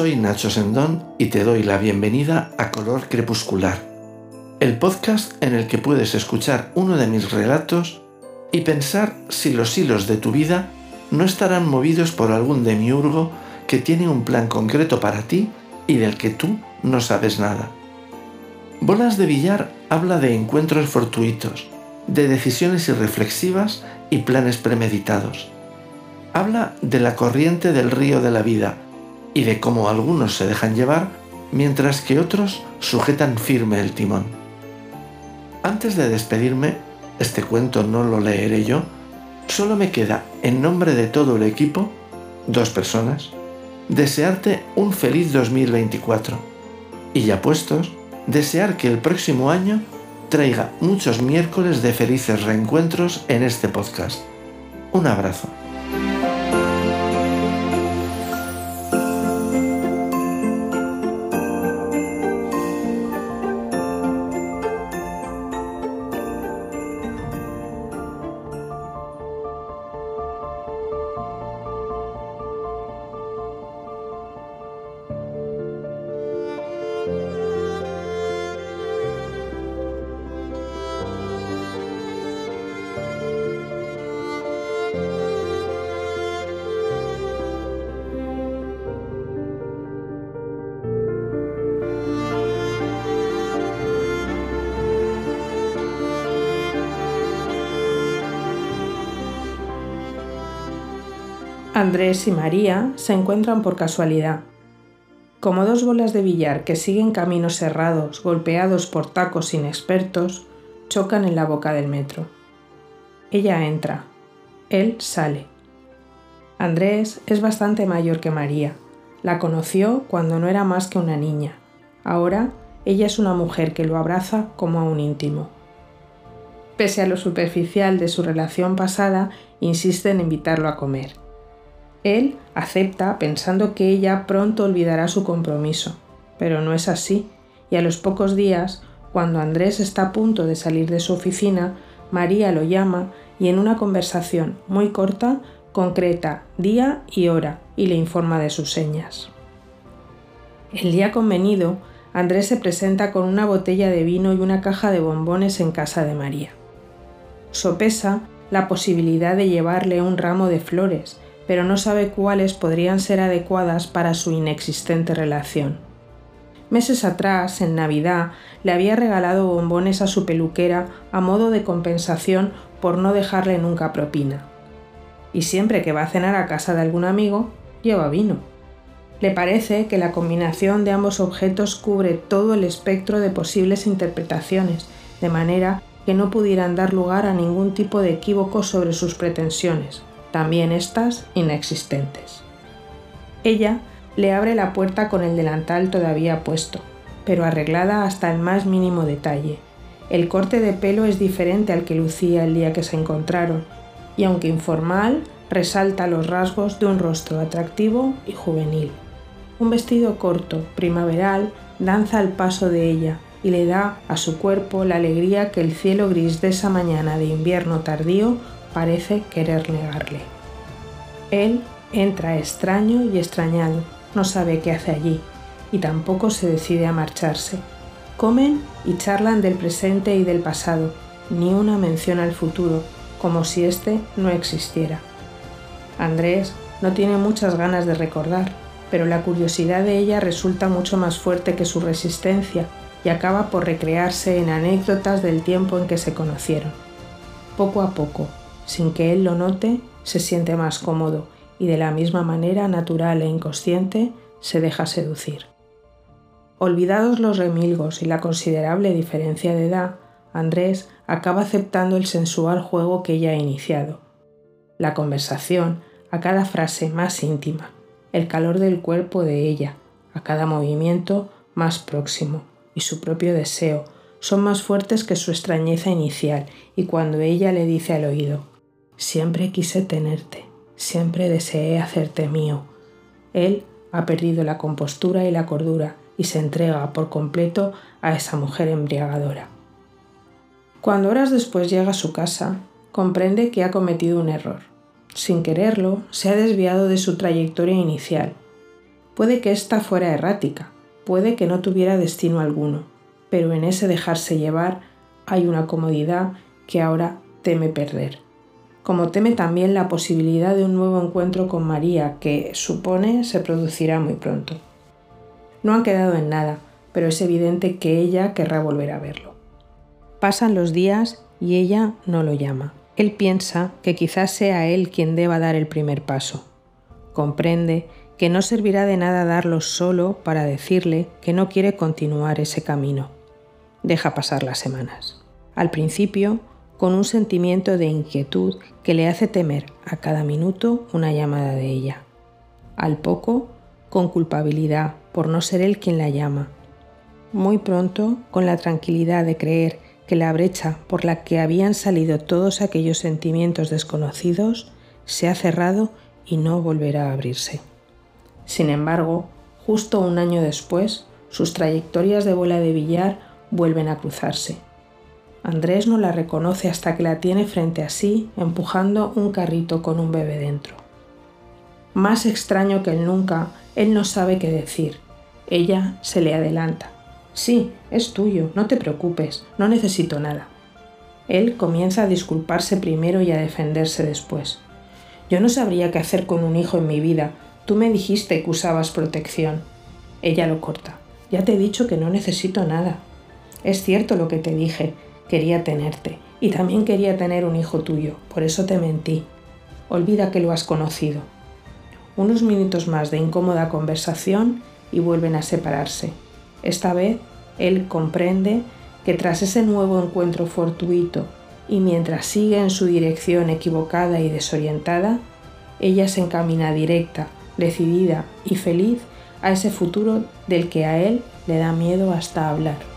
soy Nacho Sendón y te doy la bienvenida a Color Crepuscular, el podcast en el que puedes escuchar uno de mis relatos y pensar si los hilos de tu vida no estarán movidos por algún demiurgo que tiene un plan concreto para ti y del que tú no sabes nada. Bolas de billar habla de encuentros fortuitos, de decisiones irreflexivas y planes premeditados. Habla de la corriente del río de la vida y de cómo algunos se dejan llevar mientras que otros sujetan firme el timón. Antes de despedirme, este cuento no lo leeré yo, solo me queda, en nombre de todo el equipo, dos personas, desearte un feliz 2024 y ya puestos, desear que el próximo año traiga muchos miércoles de felices reencuentros en este podcast. Un abrazo. Andrés y María se encuentran por casualidad. Como dos bolas de billar que siguen caminos cerrados, golpeados por tacos inexpertos, chocan en la boca del metro. Ella entra, él sale. Andrés es bastante mayor que María. La conoció cuando no era más que una niña. Ahora ella es una mujer que lo abraza como a un íntimo. Pese a lo superficial de su relación pasada, insiste en invitarlo a comer. Él acepta pensando que ella pronto olvidará su compromiso, pero no es así, y a los pocos días, cuando Andrés está a punto de salir de su oficina, María lo llama y en una conversación muy corta concreta día y hora y le informa de sus señas. El día convenido, Andrés se presenta con una botella de vino y una caja de bombones en casa de María. Sopesa la posibilidad de llevarle un ramo de flores, pero no sabe cuáles podrían ser adecuadas para su inexistente relación. Meses atrás, en Navidad, le había regalado bombones a su peluquera a modo de compensación por no dejarle nunca propina. Y siempre que va a cenar a casa de algún amigo, lleva vino. Le parece que la combinación de ambos objetos cubre todo el espectro de posibles interpretaciones, de manera que no pudieran dar lugar a ningún tipo de equívoco sobre sus pretensiones, también estas inexistentes. Ella le abre la puerta con el delantal todavía puesto, pero arreglada hasta el más mínimo detalle. El corte de pelo es diferente al que lucía el día que se encontraron, y aunque informal, resalta los rasgos de un rostro atractivo y juvenil. Un vestido corto, primaveral, danza al paso de ella y le da a su cuerpo la alegría que el cielo gris de esa mañana de invierno tardío parece querer negarle. Él entra extraño y extrañado, no sabe qué hace allí y tampoco se decide a marcharse. Comen y charlan del presente y del pasado, ni una mención al futuro, como si éste no existiera. Andrés no tiene muchas ganas de recordar, pero la curiosidad de ella resulta mucho más fuerte que su resistencia y acaba por recrearse en anécdotas del tiempo en que se conocieron. Poco a poco, sin que él lo note, se siente más cómodo y de la misma manera natural e inconsciente se deja seducir. Olvidados los remilgos y la considerable diferencia de edad, Andrés acaba aceptando el sensual juego que ella ha iniciado. La conversación, a cada frase más íntima, el calor del cuerpo de ella, a cada movimiento más próximo, y su propio deseo, son más fuertes que su extrañeza inicial, y cuando ella le dice al oído, Siempre quise tenerte, siempre deseé hacerte mío. Él ha perdido la compostura y la cordura y se entrega por completo a esa mujer embriagadora. Cuando horas después llega a su casa, comprende que ha cometido un error. Sin quererlo, se ha desviado de su trayectoria inicial. Puede que ésta fuera errática, puede que no tuviera destino alguno, pero en ese dejarse llevar hay una comodidad que ahora teme perder. Como teme también la posibilidad de un nuevo encuentro con María que, supone, se producirá muy pronto. No han quedado en nada, pero es evidente que ella querrá volver a verlo. Pasan los días y ella no lo llama. Él piensa que quizás sea él quien deba dar el primer paso. Comprende que no servirá de nada darlo solo para decirle que no quiere continuar ese camino. Deja pasar las semanas. Al principio, con un sentimiento de inquietud que le hace temer a cada minuto una llamada de ella. Al poco, con culpabilidad por no ser él quien la llama. Muy pronto, con la tranquilidad de creer que la brecha por la que habían salido todos aquellos sentimientos desconocidos se ha cerrado y no volverá a abrirse. Sin embargo, justo un año después, sus trayectorias de bola de billar vuelven a cruzarse. Andrés no la reconoce hasta que la tiene frente a sí, empujando un carrito con un bebé dentro. Más extraño que el nunca, él no sabe qué decir. Ella se le adelanta. Sí, es tuyo, no te preocupes, no necesito nada. Él comienza a disculparse primero y a defenderse después. Yo no sabría qué hacer con un hijo en mi vida. Tú me dijiste que usabas protección. Ella lo corta. Ya te he dicho que no necesito nada. Es cierto lo que te dije. Quería tenerte. Y también quería tener un hijo tuyo. Por eso te mentí. Olvida que lo has conocido. Unos minutos más de incómoda conversación y vuelven a separarse. Esta vez él comprende que tras ese nuevo encuentro fortuito y mientras sigue en su dirección equivocada y desorientada, ella se encamina directa, decidida y feliz a ese futuro del que a él le da miedo hasta hablar.